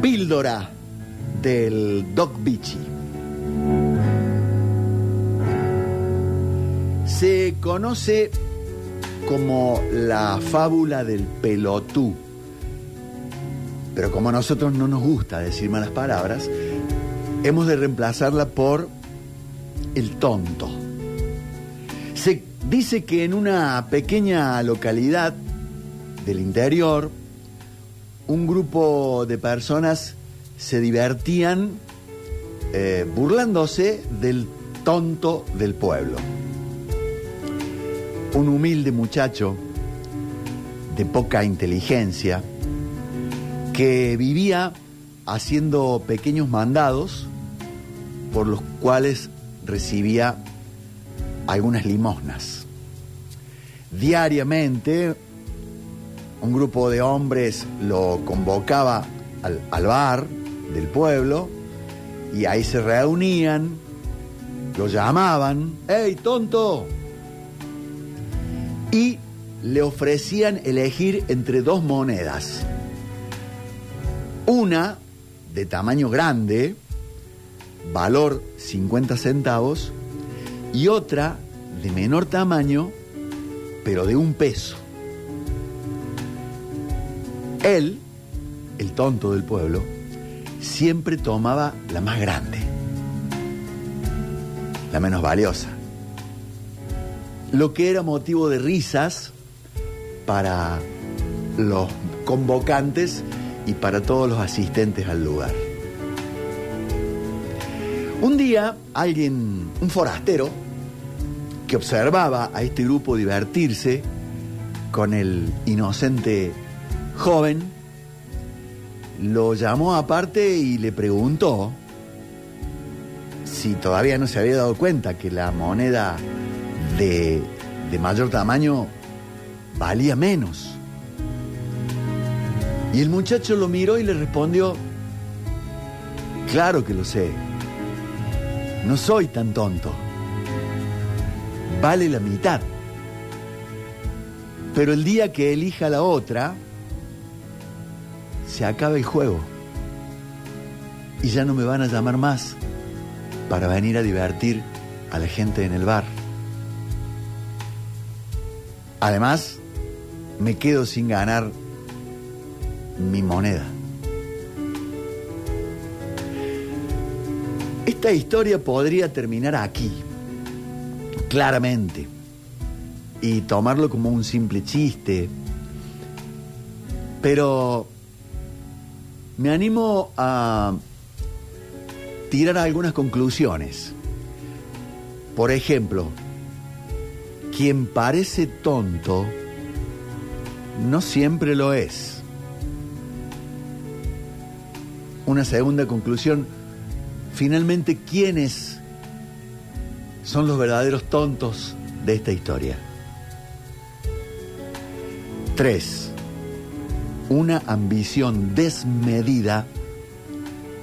Píldora del Doc Beachy. Se conoce como la fábula del pelotú. Pero como a nosotros no nos gusta decir malas palabras, hemos de reemplazarla por el tonto. Se dice que en una pequeña localidad del interior, un grupo de personas se divertían eh, burlándose del tonto del pueblo. Un humilde muchacho de poca inteligencia que vivía haciendo pequeños mandados por los cuales recibía algunas limosnas. Diariamente un grupo de hombres lo convocaba al, al, bar del pueblo y ahí se reunían, lo llamaban, ¡Hey, tonto! Y le ofrecían elegir entre dos monedas. Una de tamaño grande, valor 50 centavos, y otra de menor tamaño, pero de un peso. Él, el tonto del pueblo, siempre tomaba la más grande, la menos valiosa. Lo que era motivo de risas para los convocantes y para todos los asistentes al lugar. Un día, alguien, un forastero, que observaba a este grupo divertirse con el inocente joven, lo llamó aparte y le preguntó si todavía no se había dado cuenta que la moneda de, mayor tamaño valía menos. Y el muchacho lo miró y le respondió, claro que lo sé, no soy tan tonto, vale la mitad. Pero el día que elija la otra, se acaba el juego. Y ya no me van a llamar más para venir a divertir a la gente en el bar. Además, me quedo sin ganar mi moneda. Esta historia podría terminar aquí, claramente, y tomarlo como un simple chiste, pero me animo a tirar algunas conclusiones. Por ejemplo, quien parece tonto no siempre lo es. Una segunda conclusión, finalmente, ¿quiénes son los verdaderos tontos de esta historia? Tres, una ambición desmedida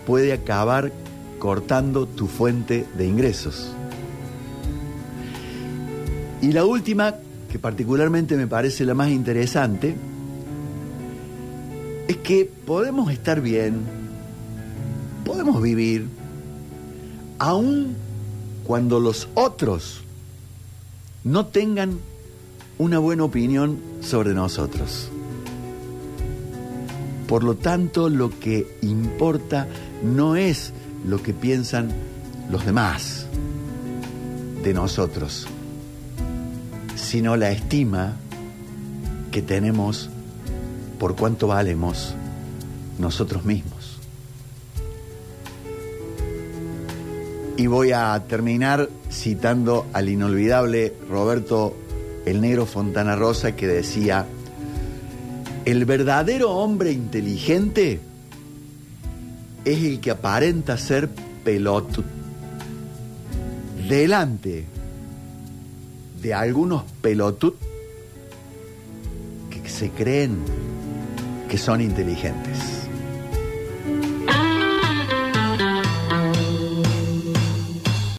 puede acabar cortando tu fuente de ingresos. Y la última, que particularmente me parece la más interesante, es que podemos estar bien, podemos vivir, aun cuando los otros no tengan una buena opinión sobre nosotros. Por lo tanto, lo que importa no es lo que piensan los demás de nosotros, sino la estima que tenemos por cuánto valemos nosotros mismos. Y voy a terminar citando al inolvidable Roberto el Negro Fontana Rosa que decía, el verdadero hombre inteligente es el que aparenta ser pelotut delante de algunos pelotut que se creen que son inteligentes.